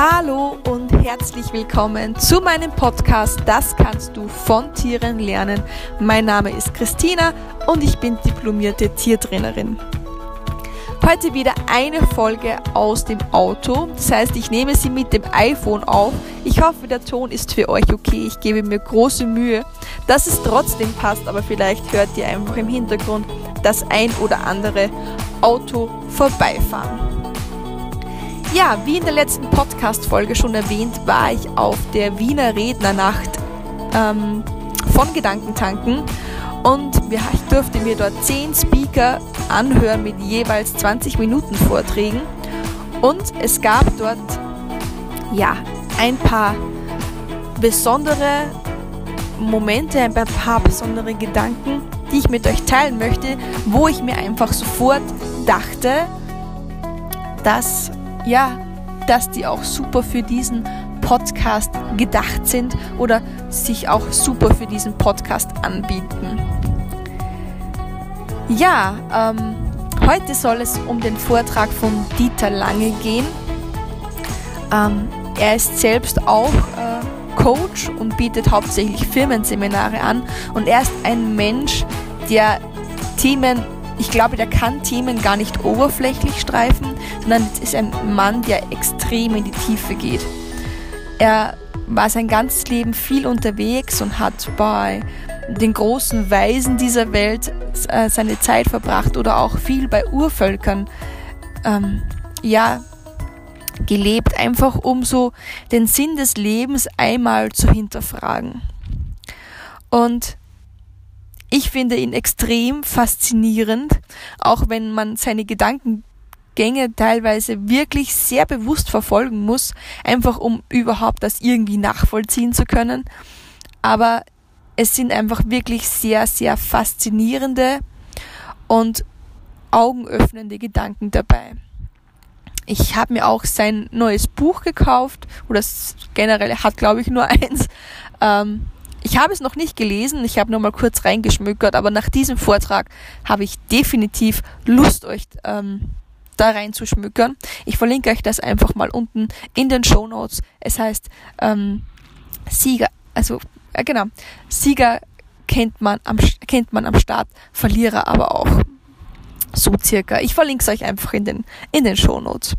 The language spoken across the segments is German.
Hallo und herzlich willkommen zu meinem Podcast Das kannst du von Tieren lernen. Mein Name ist Christina und ich bin diplomierte Tiertrainerin. Heute wieder eine Folge aus dem Auto. Das heißt, ich nehme sie mit dem iPhone auf. Ich hoffe, der Ton ist für euch okay. Ich gebe mir große Mühe, dass es trotzdem passt, aber vielleicht hört ihr einfach im Hintergrund das ein oder andere Auto vorbeifahren. Ja, wie in der letzten Podcast-Folge schon erwähnt, war ich auf der Wiener Rednernacht ähm, von Gedankentanken. Und ich durfte mir dort 10 Speaker anhören mit jeweils 20 Minuten Vorträgen. Und es gab dort ja ein paar besondere Momente, ein paar besondere Gedanken, die ich mit euch teilen möchte, wo ich mir einfach sofort dachte, dass ja, dass die auch super für diesen Podcast gedacht sind oder sich auch super für diesen Podcast anbieten. Ja, ähm, heute soll es um den Vortrag von Dieter Lange gehen. Ähm, er ist selbst auch äh, Coach und bietet hauptsächlich Firmenseminare an und er ist ein Mensch, der Themen ich glaube, der kann Themen gar nicht oberflächlich streifen, sondern ist ein Mann, der extrem in die Tiefe geht. Er war sein ganzes Leben viel unterwegs und hat bei den großen Weisen dieser Welt äh, seine Zeit verbracht oder auch viel bei Urvölkern ähm, ja, gelebt, einfach um so den Sinn des Lebens einmal zu hinterfragen. Und ich finde ihn extrem faszinierend, auch wenn man seine Gedankengänge teilweise wirklich sehr bewusst verfolgen muss, einfach um überhaupt das irgendwie nachvollziehen zu können. Aber es sind einfach wirklich sehr, sehr faszinierende und augenöffnende Gedanken dabei. Ich habe mir auch sein neues Buch gekauft, oder generell hat, glaube ich, nur eins. Ähm, ich habe es noch nicht gelesen, ich habe nur mal kurz reingeschmückert, aber nach diesem Vortrag habe ich definitiv Lust, euch ähm, da reinzuschmückern. Ich verlinke euch das einfach mal unten in den Show Notes. Es heißt ähm, Sieger, also äh, genau, Sieger kennt man am kennt man am Start, Verlierer aber auch. So circa. Ich verlinke es euch einfach in den in den Show Notes.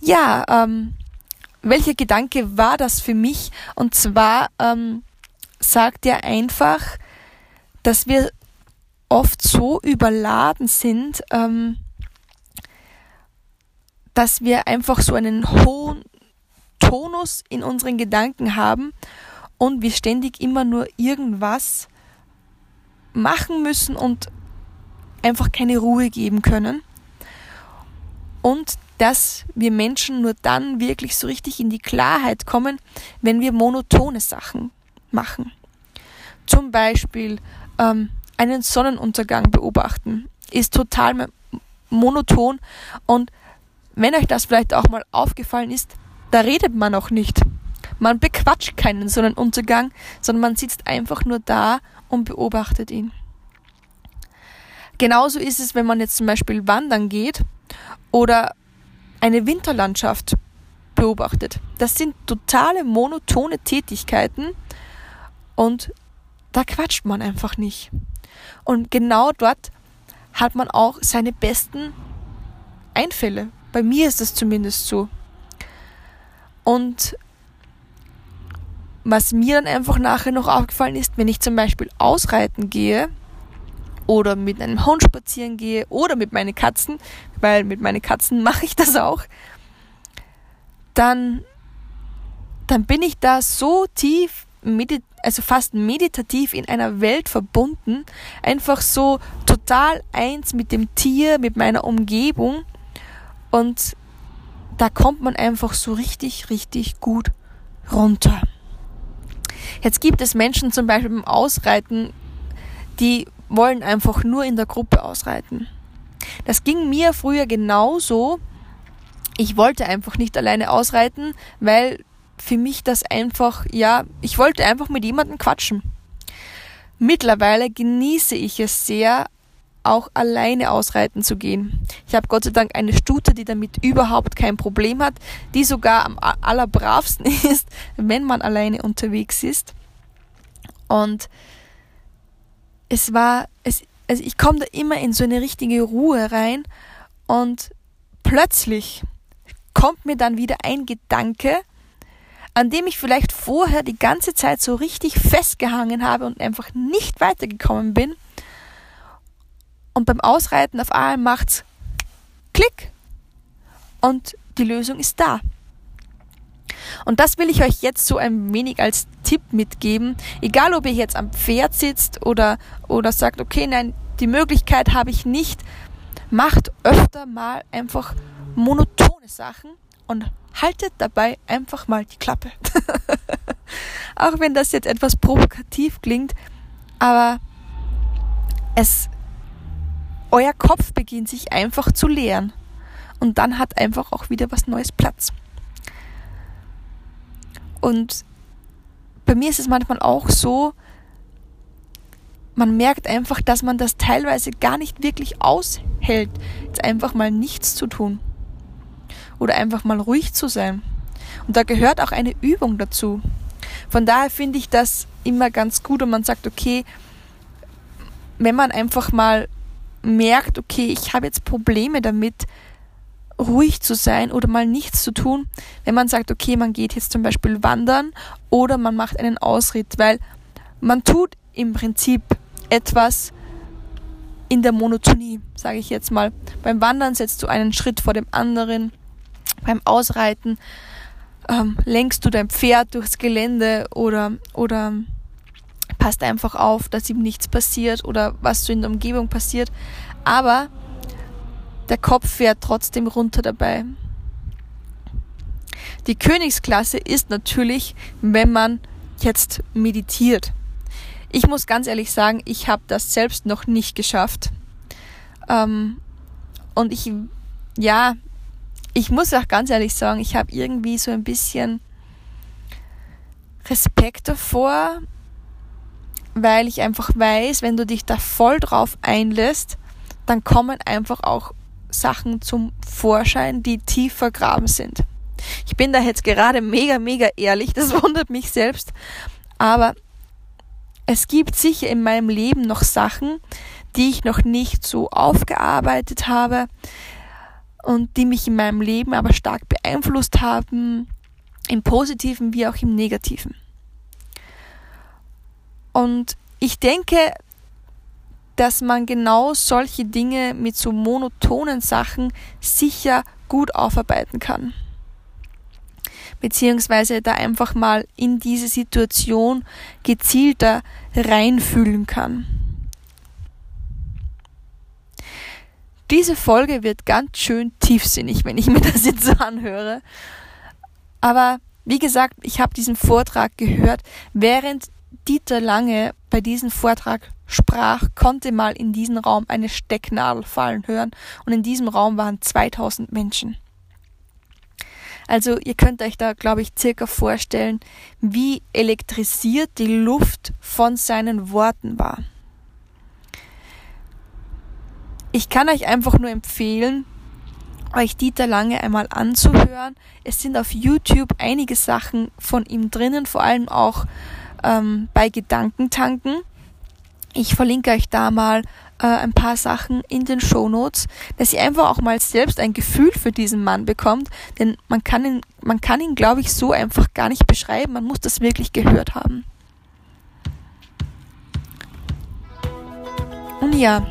Ja, ähm, welcher Gedanke war das für mich? Und zwar ähm, sagt er einfach, dass wir oft so überladen sind, ähm, dass wir einfach so einen hohen Tonus in unseren Gedanken haben und wir ständig immer nur irgendwas machen müssen und einfach keine Ruhe geben können. Und dass wir Menschen nur dann wirklich so richtig in die Klarheit kommen, wenn wir monotone Sachen machen. Zum Beispiel ähm, einen Sonnenuntergang beobachten ist total monoton und wenn euch das vielleicht auch mal aufgefallen ist, da redet man auch nicht. Man bequatscht keinen Sonnenuntergang, sondern man sitzt einfach nur da und beobachtet ihn. Genauso ist es, wenn man jetzt zum Beispiel wandern geht oder eine Winterlandschaft beobachtet. Das sind totale monotone Tätigkeiten und da quatscht man einfach nicht. Und genau dort hat man auch seine besten Einfälle. Bei mir ist es zumindest so. Und was mir dann einfach nachher noch aufgefallen ist, wenn ich zum Beispiel ausreiten gehe, oder mit einem Hund spazieren gehe oder mit meinen Katzen, weil mit meinen Katzen mache ich das auch, dann, dann bin ich da so tief, also fast meditativ in einer Welt verbunden, einfach so total eins mit dem Tier, mit meiner Umgebung und da kommt man einfach so richtig, richtig gut runter. Jetzt gibt es Menschen zum Beispiel beim Ausreiten, die wollen einfach nur in der Gruppe ausreiten. Das ging mir früher genauso. Ich wollte einfach nicht alleine ausreiten, weil für mich das einfach, ja, ich wollte einfach mit jemandem quatschen. Mittlerweile genieße ich es sehr, auch alleine ausreiten zu gehen. Ich habe Gott sei Dank eine Stute, die damit überhaupt kein Problem hat, die sogar am allerbravsten ist, wenn man alleine unterwegs ist. Und es war, es, also ich komme da immer in so eine richtige Ruhe rein und plötzlich kommt mir dann wieder ein Gedanke, an dem ich vielleicht vorher die ganze Zeit so richtig festgehangen habe und einfach nicht weitergekommen bin. Und beim Ausreiten auf einmal macht's Klick und die Lösung ist da. Und das will ich euch jetzt so ein wenig als Tipp mitgeben. Egal, ob ihr jetzt am Pferd sitzt oder, oder sagt, okay, nein, die Möglichkeit habe ich nicht. Macht öfter mal einfach monotone Sachen und haltet dabei einfach mal die Klappe. Auch wenn das jetzt etwas provokativ klingt, aber es, euer Kopf beginnt sich einfach zu leeren. Und dann hat einfach auch wieder was Neues Platz. Und bei mir ist es manchmal auch so, man merkt einfach, dass man das teilweise gar nicht wirklich aushält, jetzt einfach mal nichts zu tun oder einfach mal ruhig zu sein. Und da gehört auch eine Übung dazu. Von daher finde ich das immer ganz gut und man sagt, okay, wenn man einfach mal merkt, okay, ich habe jetzt Probleme damit, ruhig zu sein oder mal nichts zu tun, wenn man sagt, okay, man geht jetzt zum Beispiel wandern oder man macht einen Ausritt, weil man tut im Prinzip etwas in der Monotonie, sage ich jetzt mal. Beim Wandern setzt du einen Schritt vor dem anderen, beim Ausreiten ähm, lenkst du dein Pferd durchs Gelände oder, oder passt einfach auf, dass ihm nichts passiert oder was so in der Umgebung passiert. Aber der Kopf fährt trotzdem runter dabei. Die Königsklasse ist natürlich, wenn man jetzt meditiert. Ich muss ganz ehrlich sagen, ich habe das selbst noch nicht geschafft. Ähm, und ich, ja, ich muss auch ganz ehrlich sagen, ich habe irgendwie so ein bisschen Respekt davor, weil ich einfach weiß, wenn du dich da voll drauf einlässt, dann kommen einfach auch Sachen zum Vorschein, die tief vergraben sind. Ich bin da jetzt gerade mega, mega ehrlich, das wundert mich selbst, aber es gibt sicher in meinem Leben noch Sachen, die ich noch nicht so aufgearbeitet habe, und die mich in meinem Leben aber stark beeinflusst haben, im positiven wie auch im negativen. Und ich denke, dass man genau solche Dinge mit so monotonen Sachen sicher gut aufarbeiten kann. Beziehungsweise da einfach mal in diese Situation gezielter reinfühlen kann. Diese Folge wird ganz schön tiefsinnig, wenn ich mir das jetzt so anhöre. Aber wie gesagt, ich habe diesen Vortrag gehört. Während Dieter Lange bei diesem Vortrag sprach, konnte mal in diesen Raum eine Stecknadel fallen hören. Und in diesem Raum waren 2000 Menschen. Also ihr könnt euch da, glaube ich, circa vorstellen, wie elektrisiert die Luft von seinen Worten war. Ich kann euch einfach nur empfehlen, euch Dieter Lange einmal anzuhören. Es sind auf YouTube einige Sachen von ihm drinnen, vor allem auch ähm, bei Gedankentanken. Ich verlinke euch da mal äh, ein paar Sachen in den Show Notes, dass ihr einfach auch mal selbst ein Gefühl für diesen Mann bekommt, denn man kann ihn, man kann ihn, glaube ich, so einfach gar nicht beschreiben. Man muss das wirklich gehört haben. Und ja,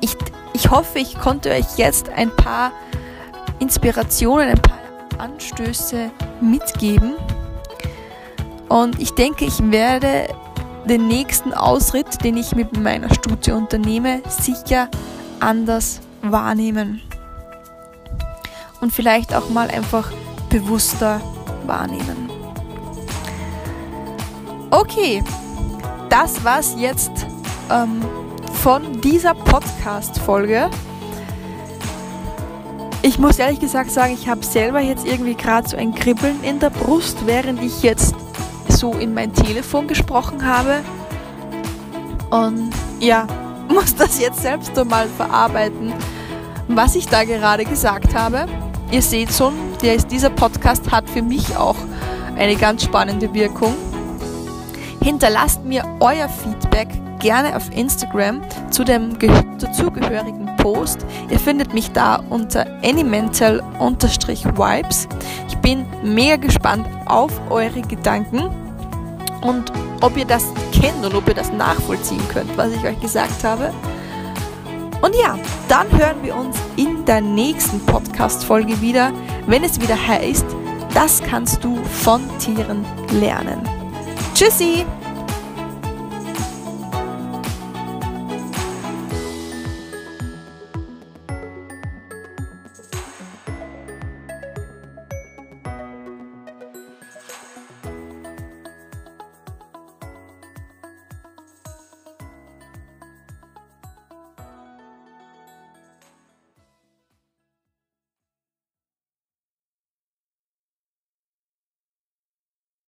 ich, ich hoffe, ich konnte euch jetzt ein paar Inspirationen, ein paar Anstöße mitgeben. Und ich denke, ich werde den nächsten Ausritt, den ich mit meiner Studie unternehme, sicher anders wahrnehmen. Und vielleicht auch mal einfach bewusster wahrnehmen. Okay, das war's jetzt ähm, von dieser Podcast-Folge. Ich muss ehrlich gesagt sagen, ich habe selber jetzt irgendwie gerade so ein Kribbeln in der Brust, während ich jetzt so in mein Telefon gesprochen habe. Und ja, muss das jetzt selbst einmal verarbeiten, was ich da gerade gesagt habe. Ihr seht schon, dieser Podcast hat für mich auch eine ganz spannende Wirkung. Hinterlasst mir euer Feedback gerne auf Instagram zu dem dazugehörigen Post. Ihr findet mich da unter anymental-vibes. Ich bin mega gespannt auf eure Gedanken und ob ihr das kennt und ob ihr das nachvollziehen könnt, was ich euch gesagt habe. Und ja, dann hören wir uns in der nächsten Podcast-Folge wieder, wenn es wieder heißt, das kannst du von Tieren lernen. Tschüssi!